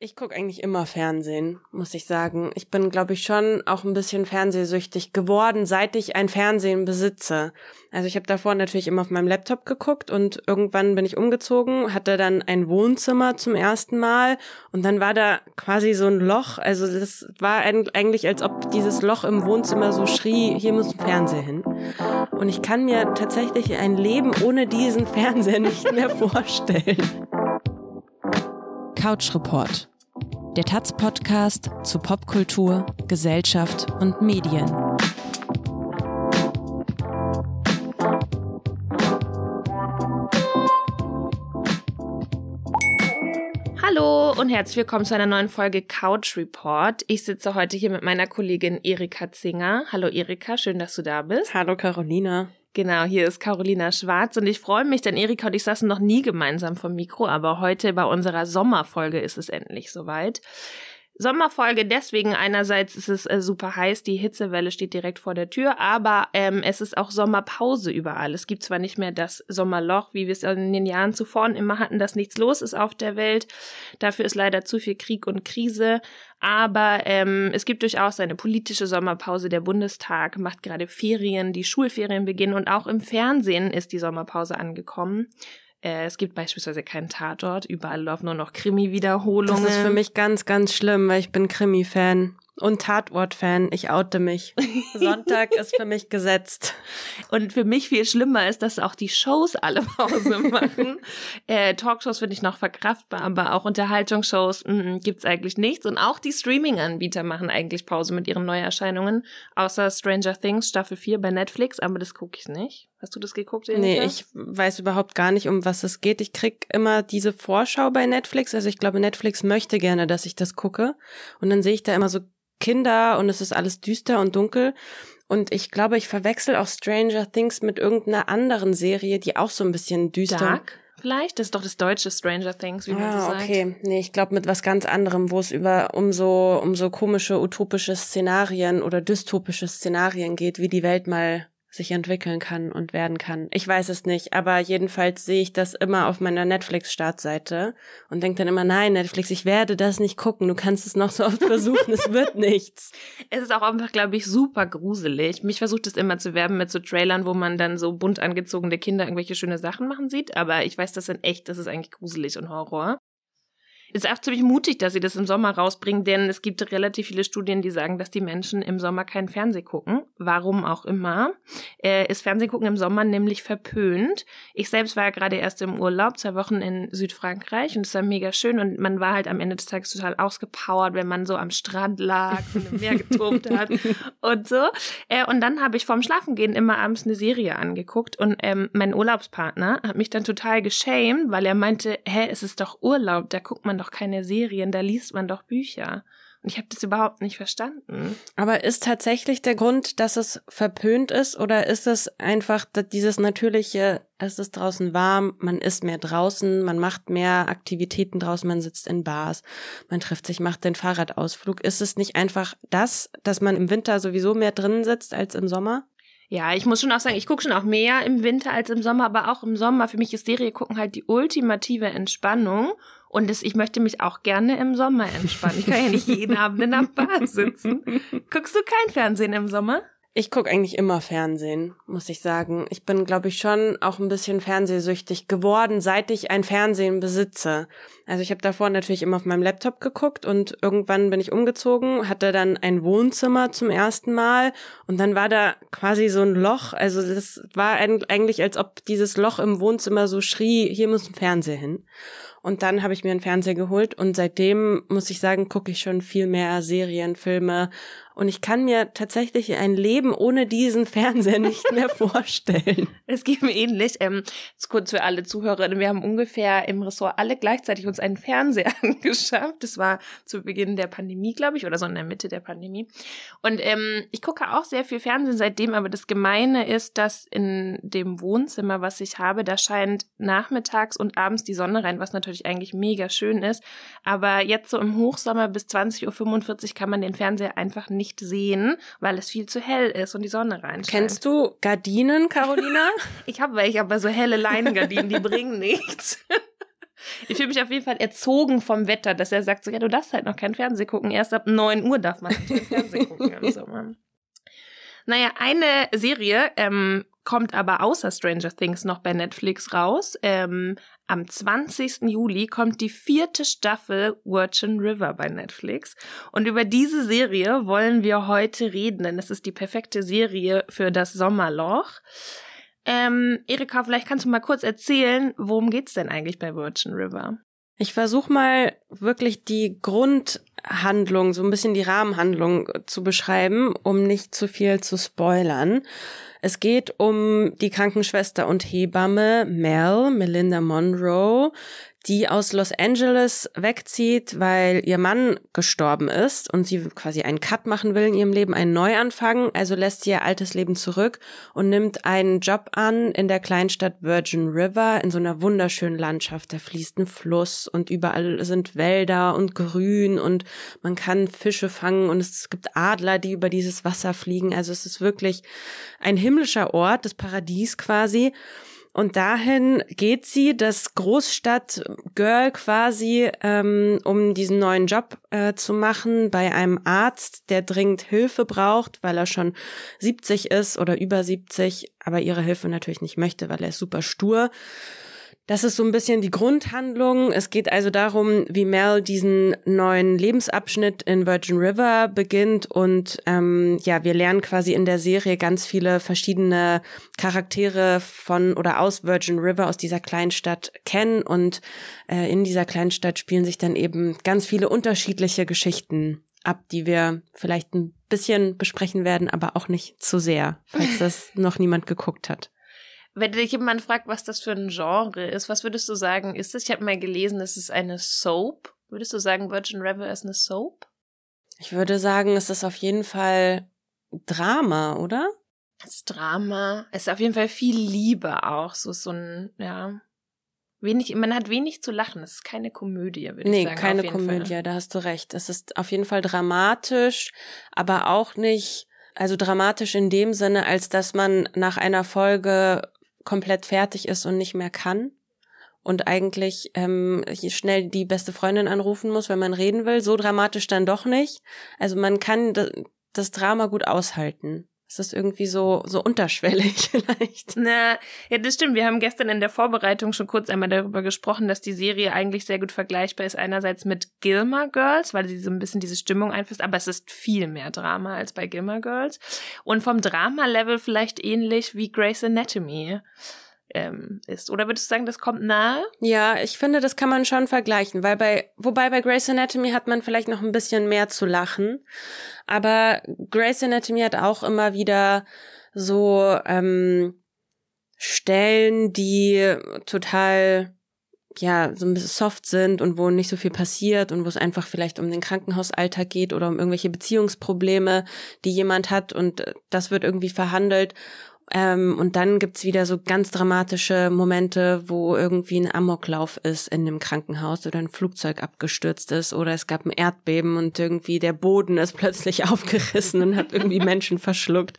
Ich gucke eigentlich immer Fernsehen, muss ich sagen. Ich bin, glaube ich, schon auch ein bisschen fernsehsüchtig geworden, seit ich ein Fernsehen besitze. Also ich habe davor natürlich immer auf meinem Laptop geguckt und irgendwann bin ich umgezogen, hatte dann ein Wohnzimmer zum ersten Mal und dann war da quasi so ein Loch. Also das war eigentlich, als ob dieses Loch im Wohnzimmer so schrie, hier muss ein Fernseher hin. Und ich kann mir tatsächlich ein Leben ohne diesen Fernseher nicht mehr vorstellen. Couch Report, der Taz-Podcast zu Popkultur, Gesellschaft und Medien. Hallo und herzlich willkommen zu einer neuen Folge Couch Report. Ich sitze heute hier mit meiner Kollegin Erika Zinger. Hallo Erika, schön, dass du da bist. Hallo Carolina. Genau, hier ist Carolina Schwarz und ich freue mich, denn Erika und ich saßen noch nie gemeinsam vom Mikro, aber heute bei unserer Sommerfolge ist es endlich soweit. Sommerfolge deswegen einerseits ist es äh, super heiß, die Hitzewelle steht direkt vor der Tür, aber ähm, es ist auch Sommerpause überall. Es gibt zwar nicht mehr das Sommerloch, wie wir es in den Jahren zuvor immer hatten, dass nichts los ist auf der Welt. Dafür ist leider zu viel Krieg und Krise. Aber ähm, es gibt durchaus eine politische Sommerpause. Der Bundestag macht gerade Ferien, die Schulferien beginnen und auch im Fernsehen ist die Sommerpause angekommen. Äh, es gibt beispielsweise keinen Tatort, überall laufen nur noch Krimi-Wiederholungen. Das ist für mich ganz, ganz schlimm, weil ich bin Krimi-Fan und Tatort-Fan. Ich oute mich. Sonntag ist für mich gesetzt. Und für mich viel schlimmer ist, dass auch die Shows alle Pause machen. äh, Talkshows finde ich noch verkraftbar, aber auch Unterhaltungsshows mm, gibt's eigentlich nichts. Und auch die Streaming-Anbieter machen eigentlich Pause mit ihren Neuerscheinungen. Außer Stranger Things Staffel 4 bei Netflix, aber das gucke ich nicht. Hast du das geguckt? Erika? Nee, ich weiß überhaupt gar nicht, um was es geht. Ich krieg immer diese Vorschau bei Netflix. Also ich glaube, Netflix möchte gerne, dass ich das gucke. Und dann sehe ich da immer so Kinder und es ist alles düster und dunkel. Und ich glaube, ich verwechsel auch Stranger Things mit irgendeiner anderen Serie, die auch so ein bisschen düster. Dark? Vielleicht? Das ist doch das deutsche Stranger Things, wie man ah, so sagt. Okay, nee, ich glaube mit was ganz anderem, wo es über um so um so komische utopische Szenarien oder dystopische Szenarien geht, wie die Welt mal sich entwickeln kann und werden kann. Ich weiß es nicht, aber jedenfalls sehe ich das immer auf meiner Netflix-Startseite und denke dann immer, nein, Netflix, ich werde das nicht gucken. Du kannst es noch so oft versuchen, es wird nichts. Es ist auch einfach, glaube ich, super gruselig. Mich versucht es immer zu werben mit so Trailern, wo man dann so bunt angezogene Kinder irgendwelche schöne Sachen machen sieht, aber ich weiß das in echt, das ist eigentlich gruselig und Horror. Ist auch ziemlich mutig, dass sie das im Sommer rausbringen, denn es gibt relativ viele Studien, die sagen, dass die Menschen im Sommer kein Fernseh gucken. Warum auch immer. Äh, ist Fernsehgucken im Sommer nämlich verpönt. Ich selbst war ja gerade erst im Urlaub, zwei Wochen in Südfrankreich und es war mega schön und man war halt am Ende des Tages total ausgepowert, wenn man so am Strand lag und im Meer getobt hat und so. Äh, und dann habe ich vorm Schlafengehen immer abends eine Serie angeguckt und ähm, mein Urlaubspartner hat mich dann total geschämt, weil er meinte, hä, es ist doch Urlaub, da guckt man doch keine Serien, da liest man doch Bücher. Und ich habe das überhaupt nicht verstanden. Aber ist tatsächlich der Grund, dass es verpönt ist oder ist es einfach dieses natürliche, es ist draußen warm, man ist mehr draußen, man macht mehr Aktivitäten draußen, man sitzt in Bars, man trifft sich, macht den Fahrradausflug. Ist es nicht einfach das, dass man im Winter sowieso mehr drinnen sitzt als im Sommer? Ja, ich muss schon auch sagen, ich gucke schon auch mehr im Winter als im Sommer, aber auch im Sommer. Für mich ist Serie gucken halt die ultimative Entspannung. Und das, ich möchte mich auch gerne im Sommer entspannen. Ich kann ja nicht jeden Abend in der Bar sitzen. Guckst du kein Fernsehen im Sommer? Ich gucke eigentlich immer Fernsehen, muss ich sagen. Ich bin, glaube ich, schon auch ein bisschen fernsehsüchtig geworden, seit ich ein Fernsehen besitze. Also ich habe davor natürlich immer auf meinem Laptop geguckt und irgendwann bin ich umgezogen, hatte dann ein Wohnzimmer zum ersten Mal und dann war da quasi so ein Loch. Also das war eigentlich, als ob dieses Loch im Wohnzimmer so schrie, hier muss ein Fernseher hin. Und dann habe ich mir einen Fernseher geholt und seitdem muss ich sagen, gucke ich schon viel mehr Serien, Filme und ich kann mir tatsächlich ein Leben ohne diesen Fernseher nicht mehr vorstellen. Es geht mir ähnlich. Ähm, kurz für alle Zuhörerinnen. Wir haben ungefähr im Ressort alle gleichzeitig uns einen Fernseher angeschafft. Das war zu Beginn der Pandemie, glaube ich, oder so in der Mitte der Pandemie. Und ähm, ich gucke auch sehr viel Fernsehen seitdem, aber das Gemeine ist, dass in dem Wohnzimmer, was ich habe, da scheint nachmittags und abends die Sonne rein, was natürlich eigentlich mega schön ist. Aber jetzt so im Hochsommer bis 20.45 Uhr kann man den Fernseher einfach nicht nicht sehen, weil es viel zu hell ist und die Sonne reinscheint. Kennst du Gardinen, Carolina? ich habe welche, aber so helle Leinengardinen, die bringen nichts. Ich fühle mich auf jeden Fall erzogen vom Wetter, dass er sagt, so, ja, du darfst halt noch kein Fernsehen gucken. Erst ab 9 Uhr darf man Fernsehen gucken. Also, naja, eine Serie ähm, kommt aber außer Stranger Things noch bei Netflix raus. Ähm, am 20. Juli kommt die vierte Staffel Virgin River bei Netflix. Und über diese Serie wollen wir heute reden, denn es ist die perfekte Serie für das Sommerloch. Ähm, Erika, vielleicht kannst du mal kurz erzählen, worum geht's denn eigentlich bei Virgin River? Ich versuche mal wirklich die Grundhandlung, so ein bisschen die Rahmenhandlung zu beschreiben, um nicht zu viel zu spoilern. Es geht um die Krankenschwester und Hebamme Mel, Melinda Monroe, die aus Los Angeles wegzieht, weil ihr Mann gestorben ist und sie quasi einen Cut machen will in ihrem Leben, einen Neuanfang. Also lässt sie ihr altes Leben zurück und nimmt einen Job an in der Kleinstadt Virgin River in so einer wunderschönen Landschaft. Da fließt ein Fluss und überall sind Wälder und Grün und man kann Fische fangen und es gibt Adler, die über dieses Wasser fliegen. Also es ist wirklich ein himmlischer Ort, das Paradies quasi. Und dahin geht sie, das Großstadt-Girl quasi, ähm, um diesen neuen Job äh, zu machen bei einem Arzt, der dringend Hilfe braucht, weil er schon 70 ist oder über 70, aber ihre Hilfe natürlich nicht möchte, weil er ist super stur. Das ist so ein bisschen die Grundhandlung. Es geht also darum, wie Mel diesen neuen Lebensabschnitt in Virgin River beginnt und ähm, ja, wir lernen quasi in der Serie ganz viele verschiedene Charaktere von oder aus Virgin River, aus dieser kleinen Stadt kennen und äh, in dieser kleinen Stadt spielen sich dann eben ganz viele unterschiedliche Geschichten ab, die wir vielleicht ein bisschen besprechen werden, aber auch nicht zu sehr, falls das noch niemand geguckt hat. Wenn dich jemand fragt, was das für ein Genre ist, was würdest du sagen, ist es? Ich habe mal gelesen, es ist eine Soap. Würdest du sagen, Virgin River ist eine Soap? Ich würde sagen, es ist auf jeden Fall Drama, oder? Es ist Drama. Es ist auf jeden Fall viel Liebe auch. So, so ein, ja. Wenig, man hat wenig zu lachen. Es ist keine Komödie, würde nee, ich sagen. Nee, keine Komödie, Fall. da hast du recht. Es ist auf jeden Fall dramatisch, aber auch nicht, also dramatisch in dem Sinne, als dass man nach einer Folge komplett fertig ist und nicht mehr kann und eigentlich ähm, schnell die beste Freundin anrufen muss, wenn man reden will. So dramatisch dann doch nicht. Also man kann das Drama gut aushalten. Es ist irgendwie so, so unterschwellig vielleicht. Na, ja, das stimmt. Wir haben gestern in der Vorbereitung schon kurz einmal darüber gesprochen, dass die Serie eigentlich sehr gut vergleichbar ist. Einerseits mit Gilmore Girls, weil sie so ein bisschen diese Stimmung einfließt, aber es ist viel mehr Drama als bei Gilmore Girls. Und vom Drama-Level vielleicht ähnlich wie Grey's Anatomy ähm, ist. Oder würdest du sagen, das kommt nahe? Ja, ich finde, das kann man schon vergleichen, weil bei, wobei bei Grey's Anatomy hat man vielleicht noch ein bisschen mehr zu lachen. Aber Grey's Anatomy hat auch immer wieder so ähm, Stellen, die total ja, so ein bisschen soft sind und wo nicht so viel passiert und wo es einfach vielleicht um den Krankenhausalltag geht oder um irgendwelche Beziehungsprobleme, die jemand hat und das wird irgendwie verhandelt. Ähm, und dann gibt's wieder so ganz dramatische Momente, wo irgendwie ein Amoklauf ist in dem Krankenhaus oder ein Flugzeug abgestürzt ist oder es gab ein Erdbeben und irgendwie der Boden ist plötzlich aufgerissen und hat irgendwie Menschen verschluckt.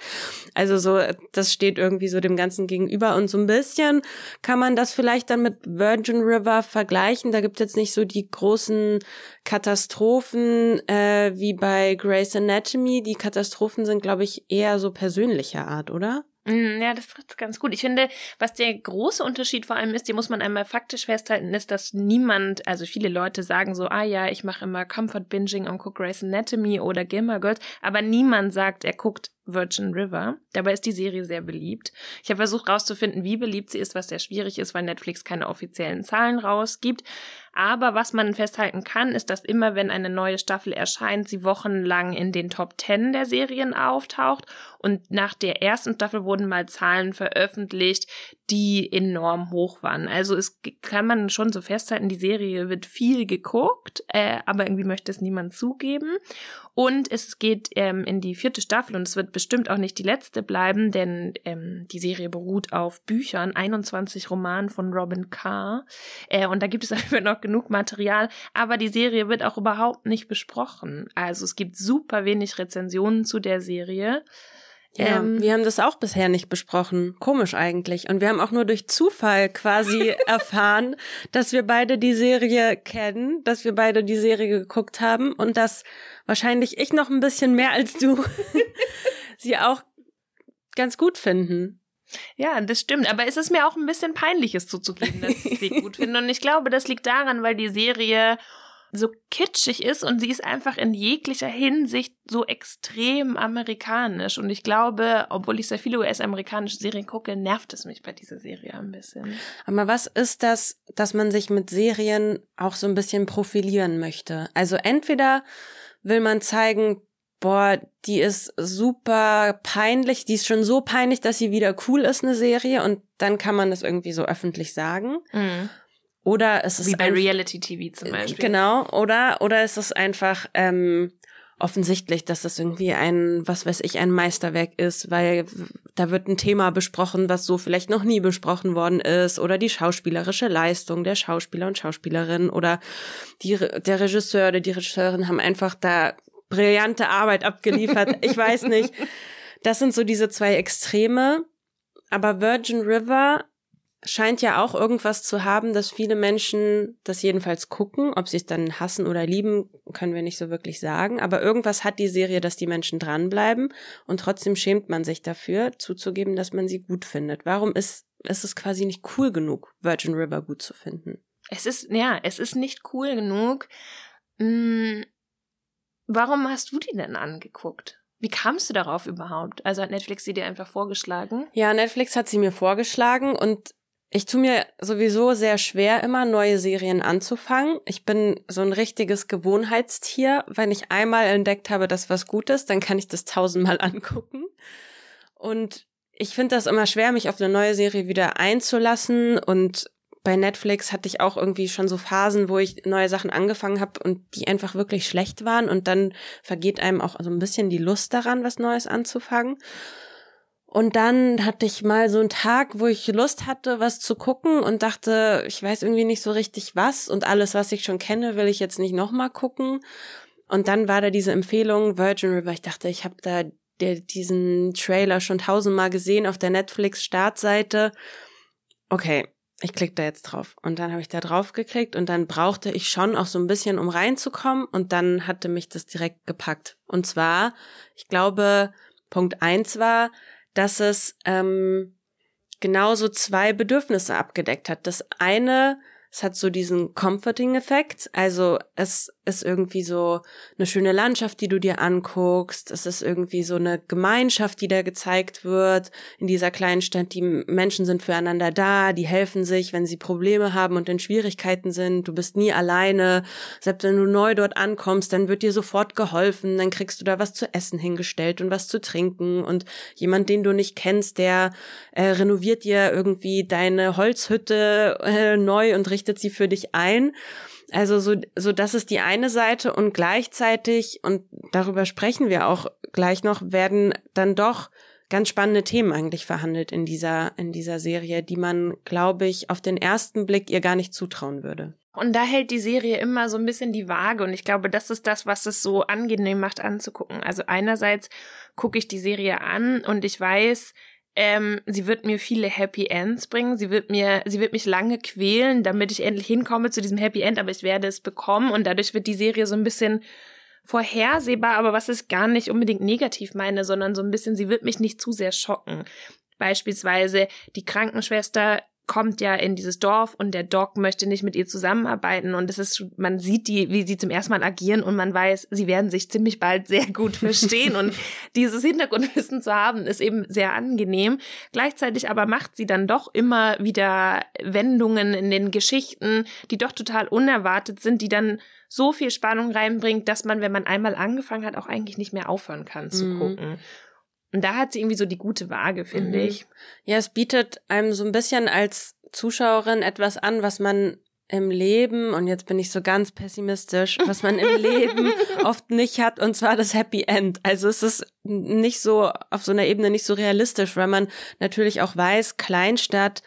Also so, das steht irgendwie so dem Ganzen gegenüber und so ein bisschen kann man das vielleicht dann mit Virgin River vergleichen. Da gibt's jetzt nicht so die großen Katastrophen äh, wie bei Grey's Anatomy. Die Katastrophen sind, glaube ich, eher so persönlicher Art, oder? Mm, ja, das trifft ganz gut. Ich finde, was der große Unterschied vor allem ist, den muss man einmal faktisch festhalten, ist, dass niemand, also viele Leute sagen so, ah ja, ich mache immer Comfort Binging und gucke Grey's Anatomy oder Gilmore Girls, aber niemand sagt, er guckt Virgin River. Dabei ist die Serie sehr beliebt. Ich habe versucht rauszufinden, wie beliebt sie ist, was sehr schwierig ist, weil Netflix keine offiziellen Zahlen rausgibt. Aber was man festhalten kann, ist, dass immer, wenn eine neue Staffel erscheint, sie wochenlang in den Top Ten der Serien auftaucht. Und nach der ersten Staffel wurden mal Zahlen veröffentlicht, die enorm hoch waren. Also es kann man schon so festhalten, die Serie wird viel geguckt, äh, aber irgendwie möchte es niemand zugeben. Und es geht ähm, in die vierte Staffel und es wird bestimmt auch nicht die letzte bleiben, denn ähm, die Serie beruht auf Büchern, 21 Romanen von Robin Carr. Äh, und da gibt es einfach noch genug Material, aber die Serie wird auch überhaupt nicht besprochen. Also es gibt super wenig Rezensionen zu der Serie. Ja, ähm, wir haben das auch bisher nicht besprochen. Komisch eigentlich. Und wir haben auch nur durch Zufall quasi erfahren, dass wir beide die Serie kennen, dass wir beide die Serie geguckt haben und dass wahrscheinlich ich noch ein bisschen mehr als du sie auch ganz gut finden. Ja, das stimmt. Aber es ist mir auch ein bisschen peinlich, es zuzugeben, dass ich sie gut finde. Und ich glaube, das liegt daran, weil die Serie so kitschig ist und sie ist einfach in jeglicher Hinsicht so extrem amerikanisch. Und ich glaube, obwohl ich sehr viele US-amerikanische Serien gucke, nervt es mich bei dieser Serie ein bisschen. Aber was ist das, dass man sich mit Serien auch so ein bisschen profilieren möchte? Also entweder will man zeigen, boah, die ist super peinlich, die ist schon so peinlich, dass sie wieder cool ist, eine Serie, und dann kann man das irgendwie so öffentlich sagen. Mhm. Oder es ist wie bei Reality TV zum Beispiel. Genau, oder oder es ist einfach ähm, offensichtlich, dass das irgendwie ein, was weiß ich, ein Meisterwerk ist, weil da wird ein Thema besprochen, was so vielleicht noch nie besprochen worden ist, oder die schauspielerische Leistung der Schauspieler und Schauspielerin oder die, der Regisseur oder die Regisseurin haben einfach da brillante Arbeit abgeliefert. ich weiß nicht. Das sind so diese zwei Extreme. Aber Virgin River scheint ja auch irgendwas zu haben, dass viele Menschen das jedenfalls gucken. Ob sie es dann hassen oder lieben, können wir nicht so wirklich sagen. Aber irgendwas hat die Serie, dass die Menschen dranbleiben. Und trotzdem schämt man sich dafür, zuzugeben, dass man sie gut findet. Warum ist, ist es quasi nicht cool genug, Virgin River gut zu finden? Es ist, ja, es ist nicht cool genug. Hm Warum hast du die denn angeguckt? Wie kamst du darauf überhaupt? Also hat Netflix sie dir einfach vorgeschlagen? Ja, Netflix hat sie mir vorgeschlagen und ich tue mir sowieso sehr schwer, immer neue Serien anzufangen. Ich bin so ein richtiges Gewohnheitstier. Wenn ich einmal entdeckt habe, dass was gut ist, dann kann ich das tausendmal angucken. Und ich finde das immer schwer, mich auf eine neue Serie wieder einzulassen und bei Netflix hatte ich auch irgendwie schon so Phasen, wo ich neue Sachen angefangen habe und die einfach wirklich schlecht waren und dann vergeht einem auch so ein bisschen die Lust daran, was Neues anzufangen. Und dann hatte ich mal so einen Tag, wo ich Lust hatte, was zu gucken und dachte, ich weiß irgendwie nicht so richtig was und alles, was ich schon kenne, will ich jetzt nicht nochmal gucken. Und dann war da diese Empfehlung Virgin River. Ich dachte, ich habe da der, diesen Trailer schon tausendmal gesehen auf der Netflix-Startseite. Okay, ich klicke da jetzt drauf. Und dann habe ich da drauf geklickt und dann brauchte ich schon auch so ein bisschen, um reinzukommen. Und dann hatte mich das direkt gepackt. Und zwar, ich glaube, Punkt eins war, dass es ähm, genauso zwei Bedürfnisse abgedeckt hat. Das eine es hat so diesen Comforting-Effekt. Also es ist irgendwie so eine schöne Landschaft, die du dir anguckst. Es ist irgendwie so eine Gemeinschaft, die da gezeigt wird in dieser kleinen Stadt. Die Menschen sind füreinander da, die helfen sich, wenn sie Probleme haben und in Schwierigkeiten sind. Du bist nie alleine. Selbst wenn du neu dort ankommst, dann wird dir sofort geholfen. Dann kriegst du da was zu essen hingestellt und was zu trinken. Und jemand, den du nicht kennst, der äh, renoviert dir irgendwie deine Holzhütte äh, neu und richtet sie für dich ein. Also so, so das ist die eine Seite und gleichzeitig, und darüber sprechen wir auch gleich noch, werden dann doch ganz spannende Themen eigentlich verhandelt in dieser, in dieser Serie, die man, glaube ich, auf den ersten Blick ihr gar nicht zutrauen würde. Und da hält die Serie immer so ein bisschen die Waage und ich glaube, das ist das, was es so angenehm macht anzugucken. Also einerseits gucke ich die Serie an und ich weiß, ähm, sie wird mir viele Happy Ends bringen. Sie wird mir, sie wird mich lange quälen, damit ich endlich hinkomme zu diesem Happy End, aber ich werde es bekommen und dadurch wird die Serie so ein bisschen vorhersehbar, aber was ich gar nicht unbedingt negativ meine, sondern so ein bisschen, sie wird mich nicht zu sehr schocken. Beispielsweise die Krankenschwester kommt ja in dieses Dorf und der Doc möchte nicht mit ihr zusammenarbeiten und es ist, man sieht die, wie sie zum ersten Mal agieren und man weiß, sie werden sich ziemlich bald sehr gut verstehen und dieses Hintergrundwissen zu haben ist eben sehr angenehm. Gleichzeitig aber macht sie dann doch immer wieder Wendungen in den Geschichten, die doch total unerwartet sind, die dann so viel Spannung reinbringt, dass man, wenn man einmal angefangen hat, auch eigentlich nicht mehr aufhören kann zu mhm. gucken. Und da hat sie irgendwie so die gute Waage, finde mhm. ich. Ja, es bietet einem so ein bisschen als Zuschauerin etwas an, was man im Leben, und jetzt bin ich so ganz pessimistisch, was man im Leben oft nicht hat, und zwar das Happy End. Also es ist nicht so, auf so einer Ebene nicht so realistisch, weil man natürlich auch weiß, Kleinstadt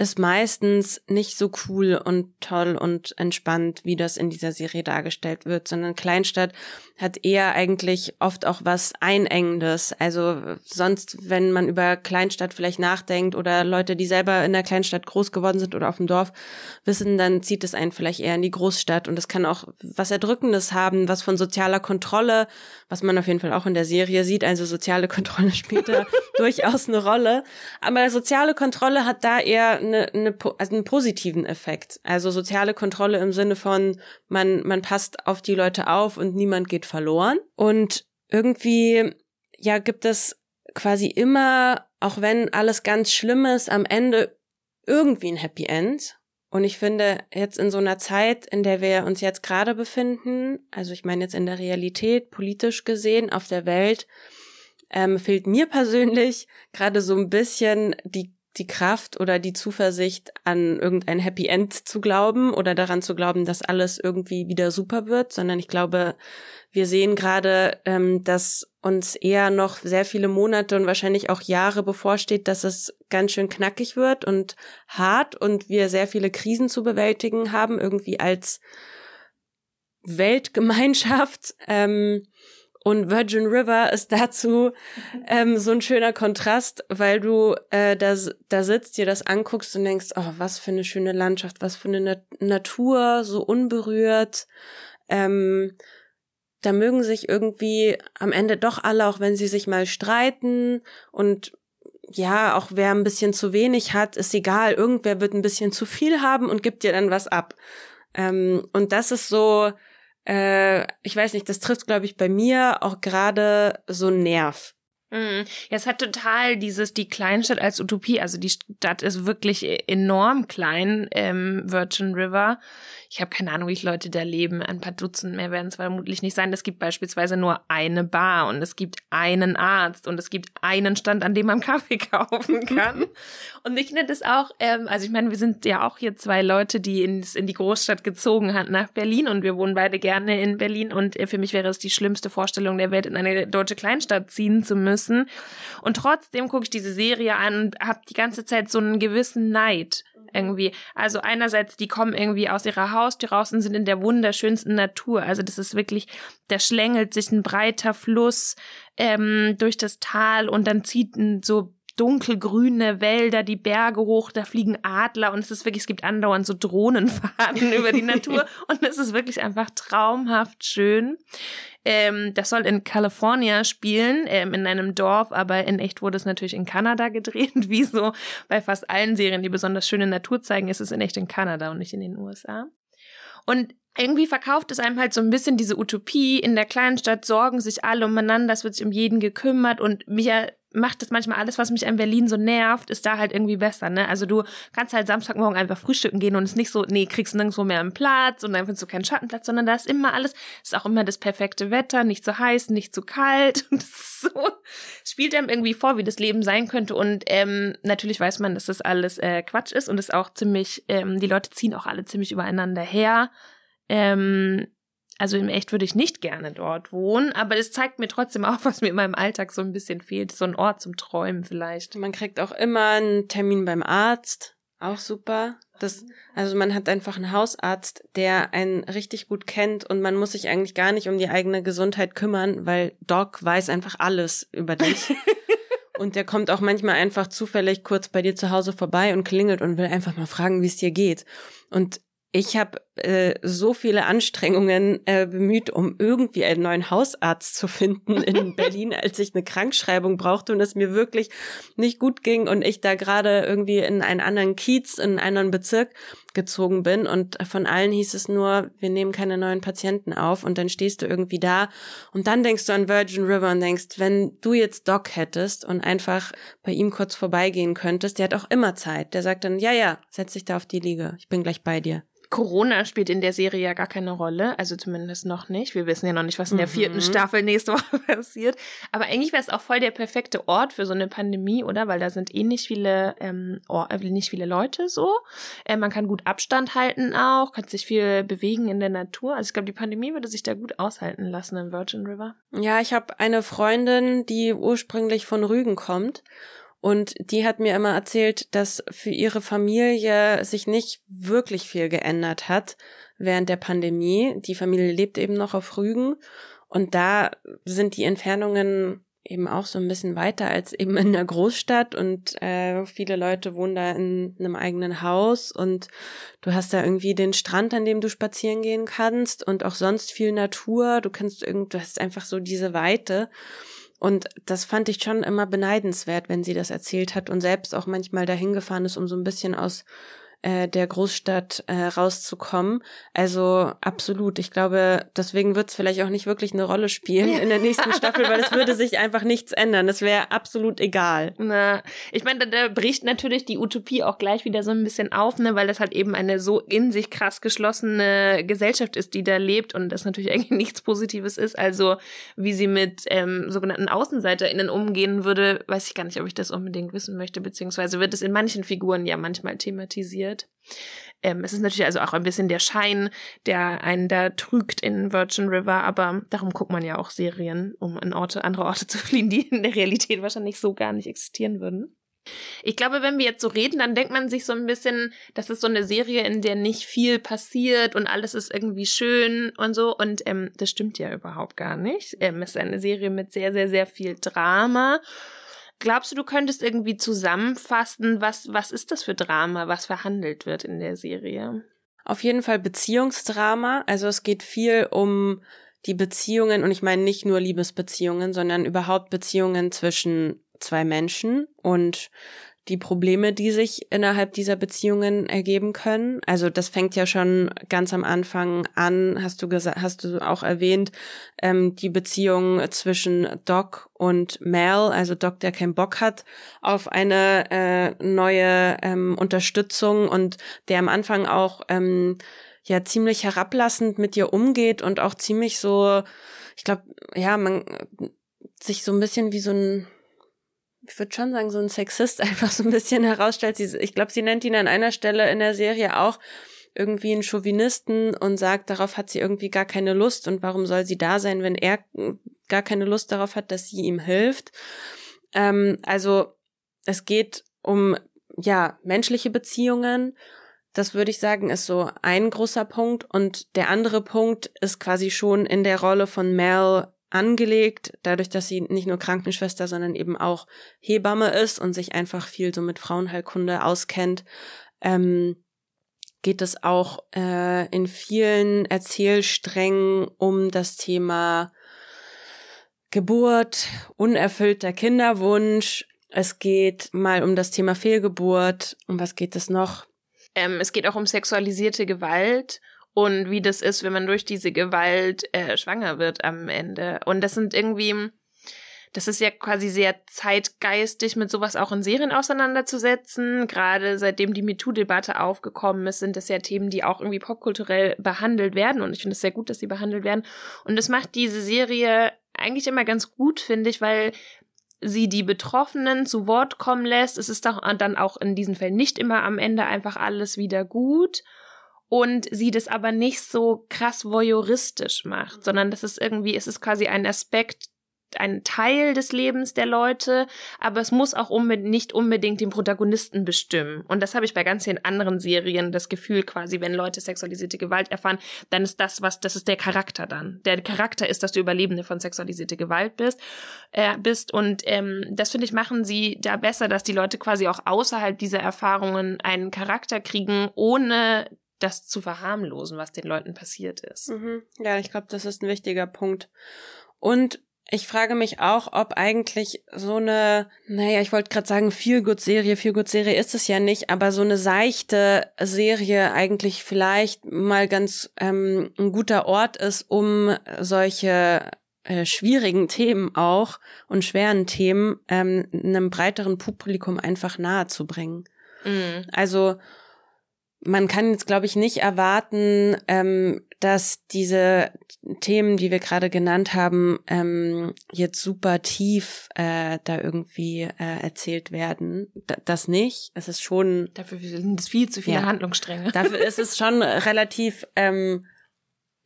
ist meistens nicht so cool und toll und entspannt, wie das in dieser Serie dargestellt wird, sondern Kleinstadt hat eher eigentlich oft auch was Einengendes. Also sonst, wenn man über Kleinstadt vielleicht nachdenkt oder Leute, die selber in der Kleinstadt groß geworden sind oder auf dem Dorf wissen, dann zieht es einen vielleicht eher in die Großstadt und es kann auch was Erdrückendes haben, was von sozialer Kontrolle, was man auf jeden Fall auch in der Serie sieht. Also soziale Kontrolle spielt da durchaus eine Rolle. Aber soziale Kontrolle hat da eher eine, eine, also einen positiven Effekt. Also soziale Kontrolle im Sinne von, man, man passt auf die Leute auf und niemand geht verloren. Und irgendwie, ja, gibt es quasi immer, auch wenn alles ganz schlimm ist, am Ende irgendwie ein Happy End. Und ich finde, jetzt in so einer Zeit, in der wir uns jetzt gerade befinden, also ich meine jetzt in der Realität, politisch gesehen, auf der Welt, ähm, fehlt mir persönlich gerade so ein bisschen die die Kraft oder die Zuversicht, an irgendein Happy End zu glauben oder daran zu glauben, dass alles irgendwie wieder super wird, sondern ich glaube, wir sehen gerade, ähm, dass uns eher noch sehr viele Monate und wahrscheinlich auch Jahre bevorsteht, dass es ganz schön knackig wird und hart und wir sehr viele Krisen zu bewältigen haben, irgendwie als Weltgemeinschaft. Ähm, und Virgin River ist dazu ähm, so ein schöner Kontrast, weil du äh, da, da sitzt, dir das anguckst und denkst, oh, was für eine schöne Landschaft, was für eine Na Natur, so unberührt. Ähm, da mögen sich irgendwie am Ende doch alle, auch wenn sie sich mal streiten und ja, auch wer ein bisschen zu wenig hat, ist egal. Irgendwer wird ein bisschen zu viel haben und gibt dir dann was ab. Ähm, und das ist so, äh, ich weiß nicht, das trifft, glaube ich, bei mir auch gerade so Nerv. Mhm. Ja, es hat total dieses, die Kleinstadt als Utopie, also die Stadt ist wirklich enorm klein, ähm, Virgin River ich habe keine Ahnung, wie viele Leute da leben, ein paar Dutzend mehr werden es vermutlich nicht sein. Es gibt beispielsweise nur eine Bar und es gibt einen Arzt und es gibt einen Stand, an dem man Kaffee kaufen kann. und ich finde das auch, ähm, also ich meine, wir sind ja auch hier zwei Leute, die ins, in die Großstadt gezogen haben nach Berlin und wir wohnen beide gerne in Berlin und äh, für mich wäre es die schlimmste Vorstellung der Welt, in eine deutsche Kleinstadt ziehen zu müssen. Und trotzdem gucke ich diese Serie an und habe die ganze Zeit so einen gewissen Neid irgendwie. Also einerseits, die kommen irgendwie aus ihrer Haustür raus und sind in der wunderschönsten Natur. Also das ist wirklich, da schlängelt sich ein breiter Fluss ähm, durch das Tal und dann zieht ein so dunkelgrüne Wälder, die Berge hoch, da fliegen Adler und es ist wirklich, es gibt andauernd so Drohnenfahrten über die Natur und es ist wirklich einfach traumhaft schön. Ähm, das soll in California spielen, ähm, in einem Dorf, aber in echt wurde es natürlich in Kanada gedreht. Wie so bei fast allen Serien, die besonders schöne Natur zeigen, ist es in echt in Kanada und nicht in den USA. Und irgendwie verkauft es einem halt so ein bisschen diese Utopie. In der kleinen Stadt sorgen sich alle umeinander, es wird sich um jeden gekümmert und mich macht das manchmal alles, was mich an Berlin so nervt, ist da halt irgendwie besser, ne? Also du kannst halt Samstagmorgen einfach frühstücken gehen und es ist nicht so, nee, kriegst nirgendwo mehr einen Platz und dann findest du keinen Schattenplatz, sondern da ist immer alles, ist auch immer das perfekte Wetter, nicht zu heiß, nicht zu kalt und so spielt einem irgendwie vor, wie das Leben sein könnte und ähm, natürlich weiß man, dass das alles äh, Quatsch ist und es auch ziemlich, ähm, die Leute ziehen auch alle ziemlich übereinander her. Ähm, also im Echt würde ich nicht gerne dort wohnen, aber es zeigt mir trotzdem auch, was mir in meinem Alltag so ein bisschen fehlt. So ein Ort zum Träumen vielleicht. Man kriegt auch immer einen Termin beim Arzt. Auch super. Das, also man hat einfach einen Hausarzt, der einen richtig gut kennt und man muss sich eigentlich gar nicht um die eigene Gesundheit kümmern, weil Doc weiß einfach alles über dich. und der kommt auch manchmal einfach zufällig kurz bei dir zu Hause vorbei und klingelt und will einfach mal fragen, wie es dir geht. Und ich habe äh, so viele Anstrengungen äh, bemüht, um irgendwie einen neuen Hausarzt zu finden in Berlin, als ich eine Krankschreibung brauchte und es mir wirklich nicht gut ging und ich da gerade irgendwie in einen anderen Kiez, in einen anderen Bezirk gezogen bin und von allen hieß es nur, wir nehmen keine neuen Patienten auf und dann stehst du irgendwie da und dann denkst du an Virgin River und denkst, wenn du jetzt Doc hättest und einfach bei ihm kurz vorbeigehen könntest, der hat auch immer Zeit. Der sagt dann, ja, ja, setz dich da auf die Liege, ich bin gleich bei dir. Corona spielt in der Serie ja gar keine Rolle, also zumindest noch nicht. Wir wissen ja noch nicht, was in der vierten mhm. Staffel nächste Woche passiert. Aber eigentlich wäre es auch voll der perfekte Ort für so eine Pandemie, oder? Weil da sind eh nicht viele, ähm, äh, nicht viele Leute so. Äh, man kann gut Abstand halten auch, kann sich viel bewegen in der Natur. Also ich glaube, die Pandemie würde sich da gut aushalten lassen im Virgin River. Ja, ich habe eine Freundin, die ursprünglich von Rügen kommt Und die hat mir immer erzählt, dass für ihre Familie sich nicht wirklich viel geändert hat während der Pandemie. Die Familie lebt eben noch auf Rügen und da sind die Entfernungen eben auch so ein bisschen weiter als eben in der Großstadt und äh, viele Leute wohnen da in einem eigenen Haus und du hast da irgendwie den Strand, an dem du spazieren gehen kannst und auch sonst viel Natur. Du kannst irgend, du hast einfach so diese Weite. Und das fand ich schon immer beneidenswert, wenn sie das erzählt hat und selbst auch manchmal dahin gefahren ist, um so ein bisschen aus äh, der Großstadt äh, rauszukommen. Also absolut. Ich glaube, deswegen wird es vielleicht auch nicht wirklich eine Rolle spielen in der nächsten Staffel, weil es würde sich einfach nichts ändern. Es wäre absolut egal. Na, ich meine, da, da bricht natürlich die Utopie auch gleich wieder so ein bisschen auf, ne, weil das halt eben eine so in sich krass geschlossene Gesellschaft ist, die da lebt und das natürlich eigentlich nichts Positives ist. Also wie sie mit ähm, sogenannten AußenseiterInnen umgehen würde, weiß ich gar nicht, ob ich das unbedingt wissen möchte, beziehungsweise wird es in manchen Figuren ja manchmal thematisiert wird. Ähm, es ist natürlich also auch ein bisschen der Schein, der einen da trügt in Virgin River, aber darum guckt man ja auch Serien, um in Orte, andere Orte zu fliehen, die in der Realität wahrscheinlich so gar nicht existieren würden. Ich glaube, wenn wir jetzt so reden, dann denkt man sich so ein bisschen, das ist so eine Serie, in der nicht viel passiert und alles ist irgendwie schön und so. Und ähm, das stimmt ja überhaupt gar nicht. Ähm, es ist eine Serie mit sehr, sehr, sehr viel Drama Glaubst du, du könntest irgendwie zusammenfassen, was, was ist das für Drama, was verhandelt wird in der Serie? Auf jeden Fall Beziehungsdrama. Also es geht viel um die Beziehungen und ich meine nicht nur Liebesbeziehungen, sondern überhaupt Beziehungen zwischen zwei Menschen und die Probleme, die sich innerhalb dieser Beziehungen ergeben können. Also das fängt ja schon ganz am Anfang an, hast du gesagt, hast du auch erwähnt, ähm, die Beziehung zwischen Doc und Mel, also Doc, der keinen Bock hat auf eine äh, neue ähm, Unterstützung und der am Anfang auch ähm, ja ziemlich herablassend mit dir umgeht und auch ziemlich so, ich glaube, ja, man sich so ein bisschen wie so ein ich würde schon sagen, so ein Sexist einfach so ein bisschen herausstellt. Sie, ich glaube, sie nennt ihn an einer Stelle in der Serie auch irgendwie einen Chauvinisten und sagt, darauf hat sie irgendwie gar keine Lust und warum soll sie da sein, wenn er gar keine Lust darauf hat, dass sie ihm hilft. Ähm, also es geht um ja menschliche Beziehungen. Das würde ich sagen, ist so ein großer Punkt. Und der andere Punkt ist quasi schon in der Rolle von Mel angelegt, dadurch, dass sie nicht nur Krankenschwester, sondern eben auch Hebamme ist und sich einfach viel so mit Frauenheilkunde auskennt, ähm, geht es auch äh, in vielen Erzählsträngen um das Thema Geburt, unerfüllter Kinderwunsch. Es geht mal um das Thema Fehlgeburt. Um was geht es noch? Ähm, es geht auch um sexualisierte Gewalt und wie das ist, wenn man durch diese Gewalt äh, schwanger wird am Ende. Und das sind irgendwie, das ist ja quasi sehr zeitgeistig, mit sowas auch in Serien auseinanderzusetzen. Gerade seitdem die MeToo-Debatte aufgekommen ist, sind das ja Themen, die auch irgendwie popkulturell behandelt werden. Und ich finde es sehr gut, dass sie behandelt werden. Und das macht diese Serie eigentlich immer ganz gut, finde ich, weil sie die Betroffenen zu Wort kommen lässt. Es ist doch dann auch in diesen Fällen nicht immer am Ende einfach alles wieder gut und sie das aber nicht so krass voyeuristisch macht, sondern das ist irgendwie, es ist quasi ein Aspekt, ein Teil des Lebens der Leute, aber es muss auch unbedingt, nicht unbedingt den Protagonisten bestimmen. Und das habe ich bei ganz vielen anderen Serien das Gefühl quasi, wenn Leute sexualisierte Gewalt erfahren, dann ist das was, das ist der Charakter dann. Der Charakter ist, dass du Überlebende von sexualisierte Gewalt bist, äh, bist. Und ähm, das finde ich machen sie da besser, dass die Leute quasi auch außerhalb dieser Erfahrungen einen Charakter kriegen, ohne das zu verharmlosen, was den Leuten passiert ist. Mhm. Ja, ich glaube, das ist ein wichtiger Punkt. Und ich frage mich auch, ob eigentlich so eine, naja, ich wollte gerade sagen, Feel-Good-Serie, Feel-Good-Serie ist es ja nicht, aber so eine seichte Serie eigentlich vielleicht mal ganz ähm, ein guter Ort ist, um solche äh, schwierigen Themen auch und schweren Themen ähm, einem breiteren Publikum einfach nahe zu bringen. Mhm. Also man kann jetzt, glaube ich, nicht erwarten, ähm, dass diese Themen, die wir gerade genannt haben, ähm, jetzt super tief äh, da irgendwie äh, erzählt werden. D das nicht. Es ist schon. Dafür sind es viel zu viele ja, Handlungsstränge. Dafür ist es schon relativ, ähm,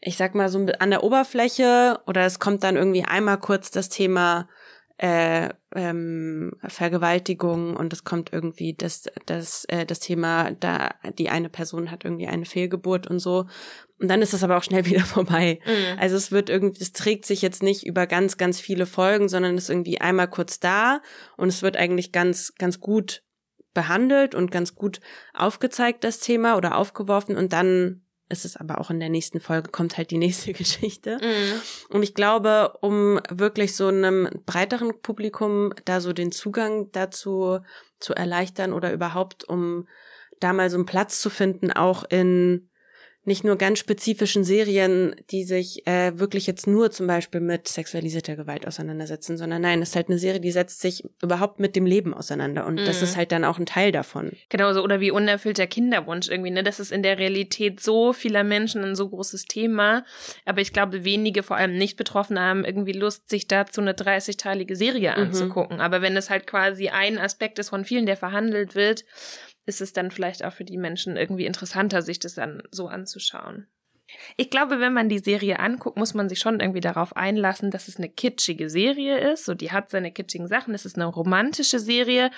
ich sag mal, so an der Oberfläche oder es kommt dann irgendwie einmal kurz das Thema äh, ähm, Vergewaltigung und es kommt irgendwie das das äh, das Thema da die eine Person hat irgendwie eine Fehlgeburt und so und dann ist es aber auch schnell wieder vorbei. Mhm. Also es wird irgendwie es trägt sich jetzt nicht über ganz ganz viele Folgen, sondern ist irgendwie einmal kurz da und es wird eigentlich ganz ganz gut behandelt und ganz gut aufgezeigt das Thema oder aufgeworfen und dann ist es aber auch in der nächsten Folge, kommt halt die nächste Geschichte. Mhm. Und ich glaube, um wirklich so einem breiteren Publikum da so den Zugang dazu zu erleichtern oder überhaupt, um da mal so einen Platz zu finden, auch in nicht nur ganz spezifischen Serien, die sich äh, wirklich jetzt nur zum Beispiel mit sexualisierter Gewalt auseinandersetzen, sondern nein, es ist halt eine Serie, die setzt sich überhaupt mit dem Leben auseinander und mhm. das ist halt dann auch ein Teil davon. Genau so oder wie unerfüllter Kinderwunsch irgendwie, ne? Das ist in der Realität so vieler Menschen ein so großes Thema, aber ich glaube, wenige, vor allem nicht Betroffene, haben irgendwie Lust, sich dazu eine 30-teilige Serie mhm. anzugucken. Aber wenn es halt quasi ein Aspekt ist von vielen, der verhandelt wird, ist es dann vielleicht auch für die Menschen irgendwie interessanter, sich das dann so anzuschauen. Ich glaube, wenn man die Serie anguckt, muss man sich schon irgendwie darauf einlassen, dass es eine kitschige Serie ist. So, die hat seine kitschigen Sachen. Es ist eine romantische Serie.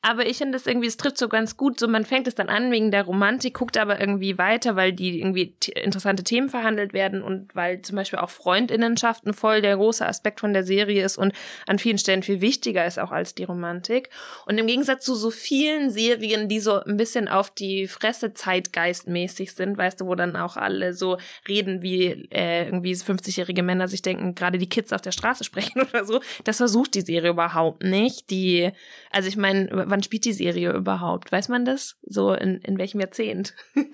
Aber ich finde es irgendwie, es trifft so ganz gut. So, man fängt es dann an wegen der Romantik, guckt aber irgendwie weiter, weil die irgendwie interessante Themen verhandelt werden und weil zum Beispiel auch Freundinnenschaften voll der große Aspekt von der Serie ist und an vielen Stellen viel wichtiger ist auch als die Romantik. Und im Gegensatz zu so vielen Serien, die so ein bisschen auf die Fresse zeitgeistmäßig sind, weißt du, wo dann auch alle so reden, wie äh, irgendwie 50-jährige Männer sich denken, gerade die Kids auf der Straße sprechen oder so, das versucht die Serie überhaupt nicht. Die, also ich meine, wann spielt die Serie überhaupt? Weiß man das? So in, in welchem Jahrzehnt?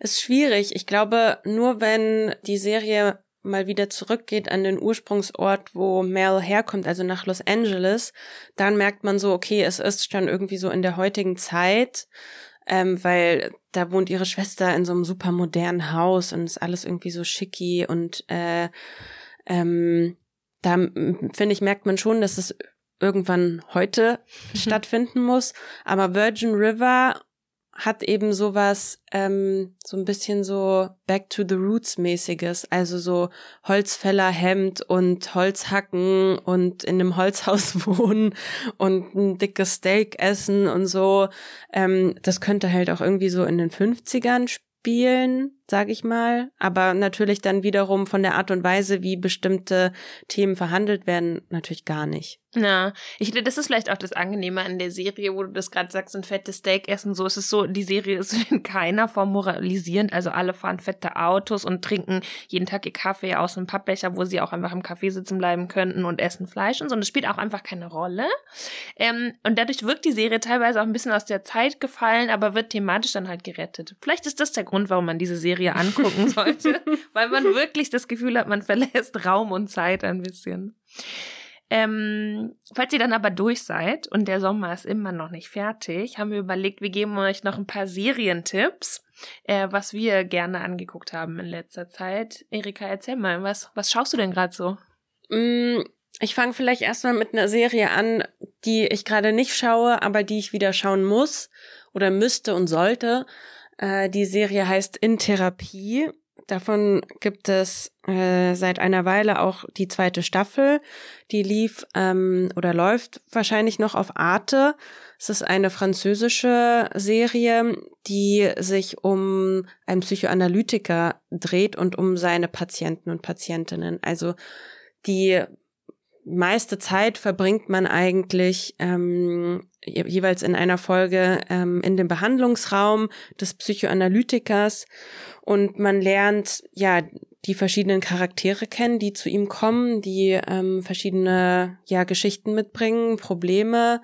ist schwierig. Ich glaube, nur wenn die Serie mal wieder zurückgeht an den Ursprungsort, wo Mel herkommt, also nach Los Angeles, dann merkt man so, okay, es ist schon irgendwie so in der heutigen Zeit, ähm, weil da wohnt ihre Schwester in so einem super modernen Haus und ist alles irgendwie so schicki und äh, ähm, da finde ich, merkt man schon, dass es irgendwann heute stattfinden muss. Aber Virgin River hat eben sowas, ähm, so ein bisschen so Back to the Roots mäßiges, also so Holzfällerhemd und Holzhacken und in einem Holzhaus wohnen und ein dickes Steak essen und so. Ähm, das könnte halt auch irgendwie so in den 50ern spielen, sage ich mal, aber natürlich dann wiederum von der Art und Weise, wie bestimmte Themen verhandelt werden, natürlich gar nicht. Ja, ich das ist vielleicht auch das Angenehme an der Serie, wo du das gerade sagst, ein fettes Steak essen. So ist es so, die Serie ist in keiner Form moralisierend. Also alle fahren fette Autos und trinken jeden Tag ihr Kaffee aus einem Pappbecher, wo sie auch einfach im Café sitzen bleiben könnten und essen Fleisch und so. Und das spielt auch einfach keine Rolle. Ähm, und dadurch wirkt die Serie teilweise auch ein bisschen aus der Zeit gefallen, aber wird thematisch dann halt gerettet. Vielleicht ist das der Grund, warum man diese Serie angucken sollte, weil man wirklich das Gefühl hat, man verlässt Raum und Zeit ein bisschen. Ähm, falls ihr dann aber durch seid und der Sommer ist immer noch nicht fertig, haben wir überlegt, wir geben euch noch ein paar Serientipps, äh, was wir gerne angeguckt haben in letzter Zeit. Erika, erzähl mal, was, was schaust du denn gerade so? Mm, ich fange vielleicht erstmal mit einer Serie an, die ich gerade nicht schaue, aber die ich wieder schauen muss oder müsste und sollte. Äh, die Serie heißt In Therapie Davon gibt es äh, seit einer Weile auch die zweite Staffel. Die lief ähm, oder läuft wahrscheinlich noch auf Arte. Es ist eine französische Serie, die sich um einen Psychoanalytiker dreht und um seine Patienten und Patientinnen. Also die meiste Zeit verbringt man eigentlich ähm, jeweils in einer Folge ähm, in dem Behandlungsraum des Psychoanalytikers. Und man lernt ja die verschiedenen Charaktere kennen, die zu ihm kommen, die ähm, verschiedene ja Geschichten mitbringen, Probleme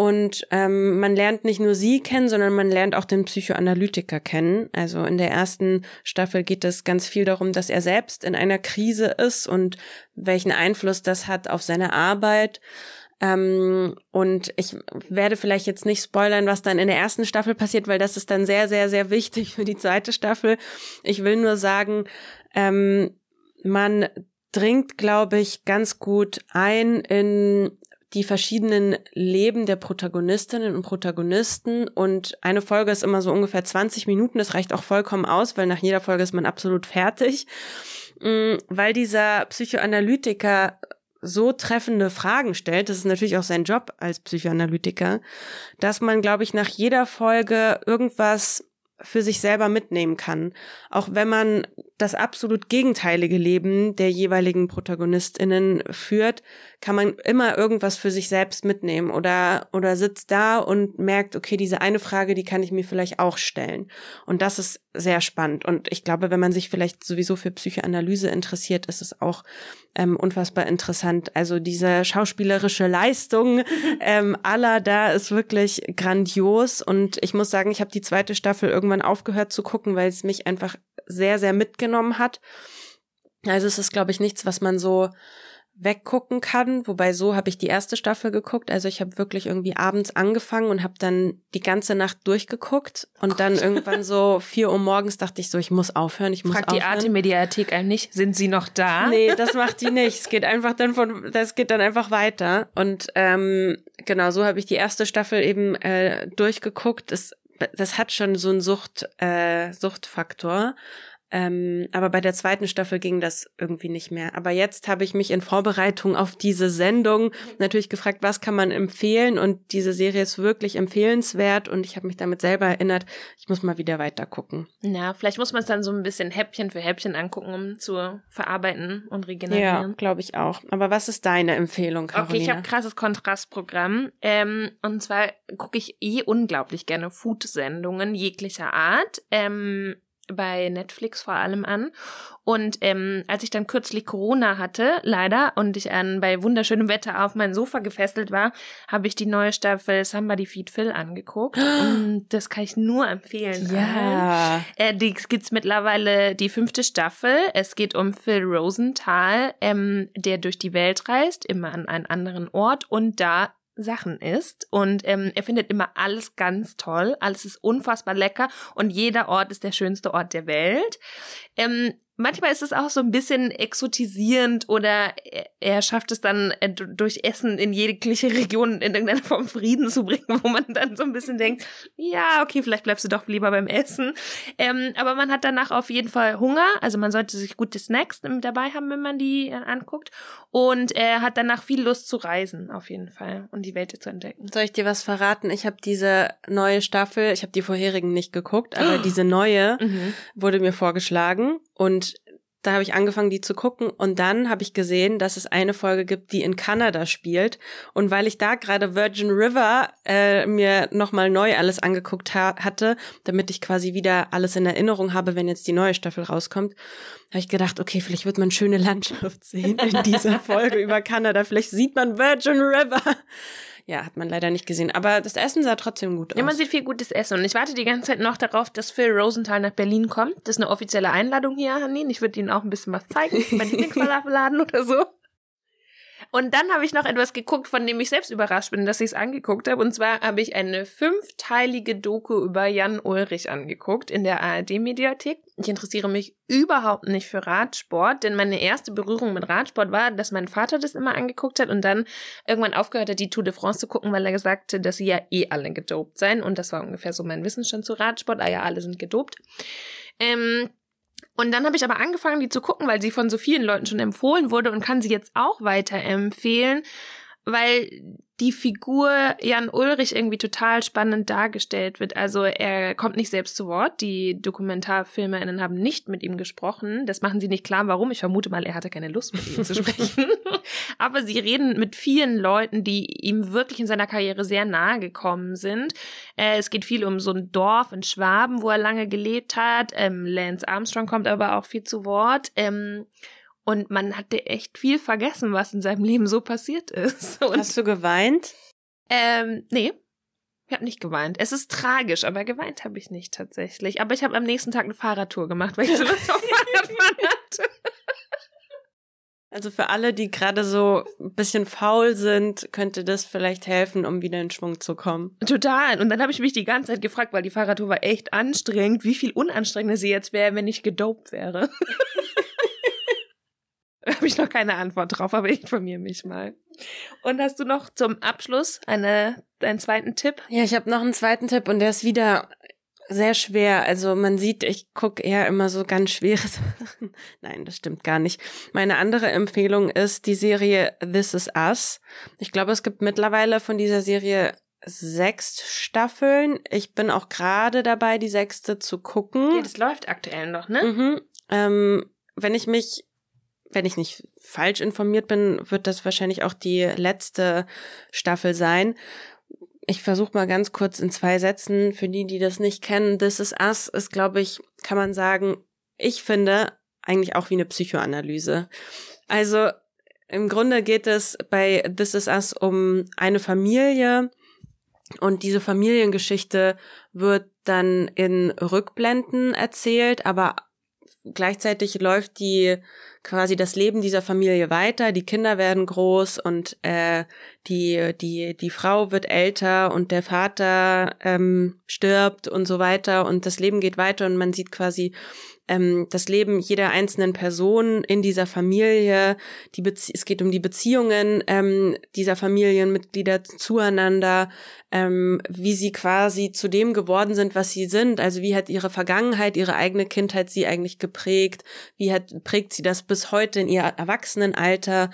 und ähm, man lernt nicht nur sie kennen, sondern man lernt auch den Psychoanalytiker kennen. Also in der ersten Staffel geht es ganz viel darum, dass er selbst in einer Krise ist und welchen Einfluss das hat auf seine Arbeit. Ähm, und ich werde vielleicht jetzt nicht spoilern, was dann in der ersten Staffel passiert, weil das ist dann sehr, sehr, sehr wichtig für die zweite Staffel. Ich will nur sagen, ähm, man dringt, glaube ich, ganz gut ein in die verschiedenen Leben der Protagonistinnen und Protagonisten. Und eine Folge ist immer so ungefähr 20 Minuten, das reicht auch vollkommen aus, weil nach jeder Folge ist man absolut fertig, mm, weil dieser Psychoanalytiker so treffende Fragen stellt, das ist natürlich auch sein Job als Psychoanalytiker, dass man, glaube ich, nach jeder Folge irgendwas für sich selber mitnehmen kann. Auch wenn man das absolut gegenteilige Leben der jeweiligen ProtagonistInnen führt, kann man immer irgendwas für sich selbst mitnehmen oder, oder sitzt da und merkt, okay, diese eine Frage, die kann ich mir vielleicht auch stellen. Und das ist sehr spannend. Und ich glaube, wenn man sich vielleicht sowieso für Psychoanalyse interessiert, ist es auch ähm, unfassbar interessant. Also diese schauspielerische Leistung ähm, aller da ist wirklich grandios. Und ich muss sagen, ich habe die zweite Staffel irgendwann aufgehört zu gucken, weil es mich einfach sehr, sehr mitgenommen hat. Also es ist, glaube ich, nichts, was man so weggucken kann. Wobei so habe ich die erste Staffel geguckt. Also ich habe wirklich irgendwie abends angefangen und habe dann die ganze Nacht durchgeguckt. Und Gott. dann irgendwann so vier Uhr morgens dachte ich so, ich muss aufhören, ich muss Fragt aufhören. die Arte-Mediathek einem nicht, sind sie noch da? Nee, das macht die nicht. Es geht einfach dann von, das geht dann einfach weiter. Und ähm, genau, so habe ich die erste Staffel eben äh, durchgeguckt. Das, das hat schon so einen Sucht, äh, Suchtfaktor. Ähm, aber bei der zweiten Staffel ging das irgendwie nicht mehr. Aber jetzt habe ich mich in Vorbereitung auf diese Sendung natürlich gefragt, was kann man empfehlen? Und diese Serie ist wirklich empfehlenswert und ich habe mich damit selber erinnert, ich muss mal wieder weiter gucken. Ja, vielleicht muss man es dann so ein bisschen Häppchen für Häppchen angucken, um zu verarbeiten und regenerieren. Ja, glaube ich auch. Aber was ist deine Empfehlung, Carolina? Okay, ich habe krasses Kontrastprogramm. Ähm, und zwar gucke ich eh unglaublich gerne Food-Sendungen jeglicher Art. Ähm, bei Netflix vor allem an. Und ähm, als ich dann kürzlich Corona hatte, leider, und ich an, bei wunderschönem Wetter auf mein Sofa gefesselt war, habe ich die neue Staffel Somebody Feed Phil angeguckt. und das kann ich nur empfehlen. Ja. Äh, die gibt's mittlerweile die fünfte Staffel. Es geht um Phil Rosenthal, ähm, der durch die Welt reist, immer an einen anderen Ort und da Sachen isst. Und ähm, er findet immer alles ganz toll, alles ist unfassbar lecker. Und jeder Ort ist der schönste Ort der Welt. Ähm, manchmal ist es auch so ein bisschen exotisierend oder er schafft es dann äh, durch Essen in jegliche Region in irgendeiner Form Frieden zu bringen, wo man dann so ein bisschen denkt, ja, okay, vielleicht bleibst du doch lieber beim Essen. Ähm, aber man hat danach auf jeden Fall Hunger, also man sollte sich gute Snacks dabei haben, wenn man die äh, anguckt. Und er hat danach viel Lust zu reisen, auf jeden Fall, und die Welt zu entdecken. Soll ich dir was verraten? Ich habe diese neue Staffel, ich habe die vorherigen nicht geguckt, aber diese neue mhm. wurde mir vorgeschlagen und da habe ich angefangen, die zu gucken und dann habe ich gesehen, dass es eine Folge gibt, die in Kanada spielt. Und weil ich da gerade Virgin River äh, mir nochmal neu alles angeguckt ha hatte, damit ich quasi wieder alles in Erinnerung habe, wenn jetzt die neue Staffel rauskommt, habe ich gedacht, okay, vielleicht wird man schöne Landschaft sehen in dieser Folge über Kanada. Vielleicht sieht man Virgin River. Ja, hat man leider nicht gesehen. Aber das Essen sah trotzdem gut aus. Ja, man sieht viel gutes Essen. Und ich warte die ganze Zeit noch darauf, dass Phil Rosenthal nach Berlin kommt. Das ist eine offizielle Einladung hier, Hanin. Ich würde Ihnen auch ein bisschen was zeigen. Mein Lieblingsfalafelladen oder so. Und dann habe ich noch etwas geguckt, von dem ich selbst überrascht bin, dass ich es angeguckt habe. Und zwar habe ich eine fünfteilige Doku über Jan Ulrich angeguckt in der ARD-Mediathek. Ich interessiere mich überhaupt nicht für Radsport, denn meine erste Berührung mit Radsport war, dass mein Vater das immer angeguckt hat und dann irgendwann aufgehört hat, die Tour de France zu gucken, weil er gesagt hat, dass sie ja eh alle gedopt seien. Und das war ungefähr so mein Wissensstand zu Radsport. Ah ja, alle sind gedopt. Ähm, und dann habe ich aber angefangen, die zu gucken, weil sie von so vielen Leuten schon empfohlen wurde und kann sie jetzt auch weiterempfehlen, weil die Figur Jan Ulrich irgendwie total spannend dargestellt wird. Also er kommt nicht selbst zu Wort. Die DokumentarfilmerInnen haben nicht mit ihm gesprochen. Das machen sie nicht klar, warum. Ich vermute mal, er hatte keine Lust, mit ihm zu sprechen. Aber sie reden mit vielen Leuten, die ihm wirklich in seiner Karriere sehr nahe gekommen sind. Äh, es geht viel um so ein Dorf in Schwaben, wo er lange gelebt hat. Ähm, Lance Armstrong kommt aber auch viel zu Wort. Und man hatte echt viel vergessen, was in seinem Leben so passiert ist. Und, Hast du geweint? Ähm, nee. Ich habe nicht geweint. Es ist tragisch, aber geweint habe ich nicht tatsächlich. Aber ich habe am nächsten Tag eine Fahrradtour gemacht, weil ich so Lust auf Fahrradfahren hatte. Also für alle, die gerade so ein bisschen faul sind, könnte das vielleicht helfen, um wieder in Schwung zu kommen. Total. Und dann habe ich mich die ganze Zeit gefragt, weil die Fahrradtour war echt anstrengend, wie viel unanstrengender sie jetzt wäre, wenn ich gedopt wäre. habe ich noch keine Antwort drauf, aber ich informiere mich mal. Und hast du noch zum Abschluss eine, einen zweiten Tipp? Ja, ich habe noch einen zweiten Tipp und der ist wieder sehr schwer. Also man sieht, ich gucke eher immer so ganz schwere Sachen. Nein, das stimmt gar nicht. Meine andere Empfehlung ist die Serie This Is Us. Ich glaube, es gibt mittlerweile von dieser Serie sechs Staffeln. Ich bin auch gerade dabei, die sechste zu gucken. Ja, das läuft aktuell noch, ne? Mhm. Ähm, wenn ich mich, wenn ich nicht falsch informiert bin, wird das wahrscheinlich auch die letzte Staffel sein. Ich versuche mal ganz kurz in zwei Sätzen, für die, die das nicht kennen, This is Us ist, glaube ich, kann man sagen, ich finde eigentlich auch wie eine Psychoanalyse. Also im Grunde geht es bei This is Us um eine Familie und diese Familiengeschichte wird dann in Rückblenden erzählt, aber gleichzeitig läuft die quasi das Leben dieser Familie weiter, die Kinder werden groß und äh, die die die Frau wird älter und der Vater ähm, stirbt und so weiter und das Leben geht weiter und man sieht quasi ähm, das Leben jeder einzelnen Person in dieser Familie. Die Bezie es geht um die Beziehungen ähm, dieser Familienmitglieder zueinander, ähm, wie sie quasi zu dem geworden sind, was sie sind. Also wie hat ihre Vergangenheit, ihre eigene Kindheit sie eigentlich geprägt? Wie hat prägt sie das bis heute in ihr Erwachsenenalter?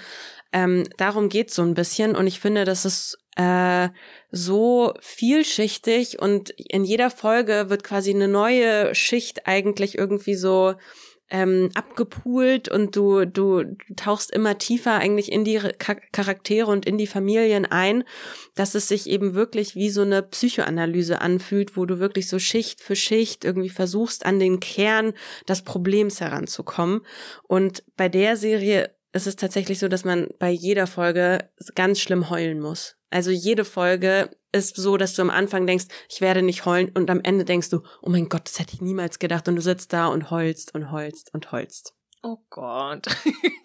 Ähm, darum geht's so ein bisschen und ich finde, das ist äh, so vielschichtig und in jeder Folge wird quasi eine neue Schicht eigentlich irgendwie so ähm, abgepult und du, du tauchst immer tiefer eigentlich in die Charaktere und in die Familien ein, dass es sich eben wirklich wie so eine Psychoanalyse anfühlt, wo du wirklich so Schicht für Schicht irgendwie versuchst, an den Kern des Problems heranzukommen. Und bei der Serie ist es tatsächlich so, dass man bei jeder Folge ganz schlimm heulen muss. Also jede Folge ist so, dass du am Anfang denkst, ich werde nicht heulen und am Ende denkst du, oh mein Gott, das hätte ich niemals gedacht und du sitzt da und heulst und heulst und heulst. Oh Gott.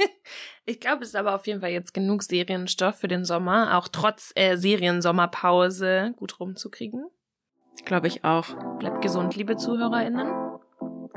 ich glaube, es ist aber auf jeden Fall jetzt genug Serienstoff für den Sommer, auch trotz äh, Seriensommerpause gut rumzukriegen. Glaube ich auch. Bleibt gesund, liebe ZuhörerInnen.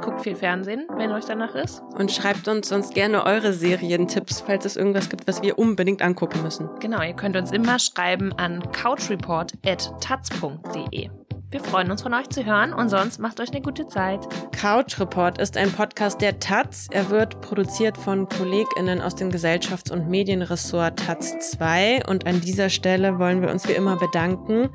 Guckt viel Fernsehen, wenn euch danach ist. Und schreibt uns sonst gerne eure Serientipps, falls es irgendwas gibt, was wir unbedingt angucken müssen. Genau, ihr könnt uns immer schreiben an couchreport.taz.de. Wir freuen uns von euch zu hören und sonst macht euch eine gute Zeit. Couch Report ist ein Podcast der Taz. Er wird produziert von KollegInnen aus dem Gesellschafts- und Medienressort Taz 2 und an dieser Stelle wollen wir uns wie immer bedanken.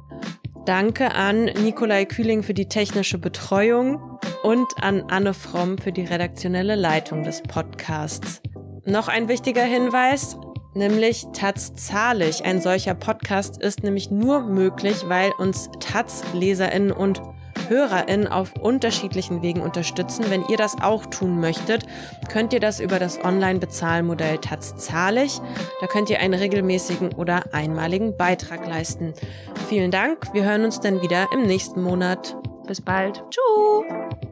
Danke an Nikolai Kühling für die technische Betreuung und an Anne Fromm für die redaktionelle Leitung des Podcasts. Noch ein wichtiger Hinweis, nämlich Taz zahlig. Ein solcher Podcast ist nämlich nur möglich, weil uns Taz-LeserInnen HörerInnen auf unterschiedlichen Wegen unterstützen. Wenn ihr das auch tun möchtet, könnt ihr das über das Online-Bezahlmodell Taz zahlig. Da könnt ihr einen regelmäßigen oder einmaligen Beitrag leisten. Vielen Dank. Wir hören uns dann wieder im nächsten Monat. Bis bald. Tschüss.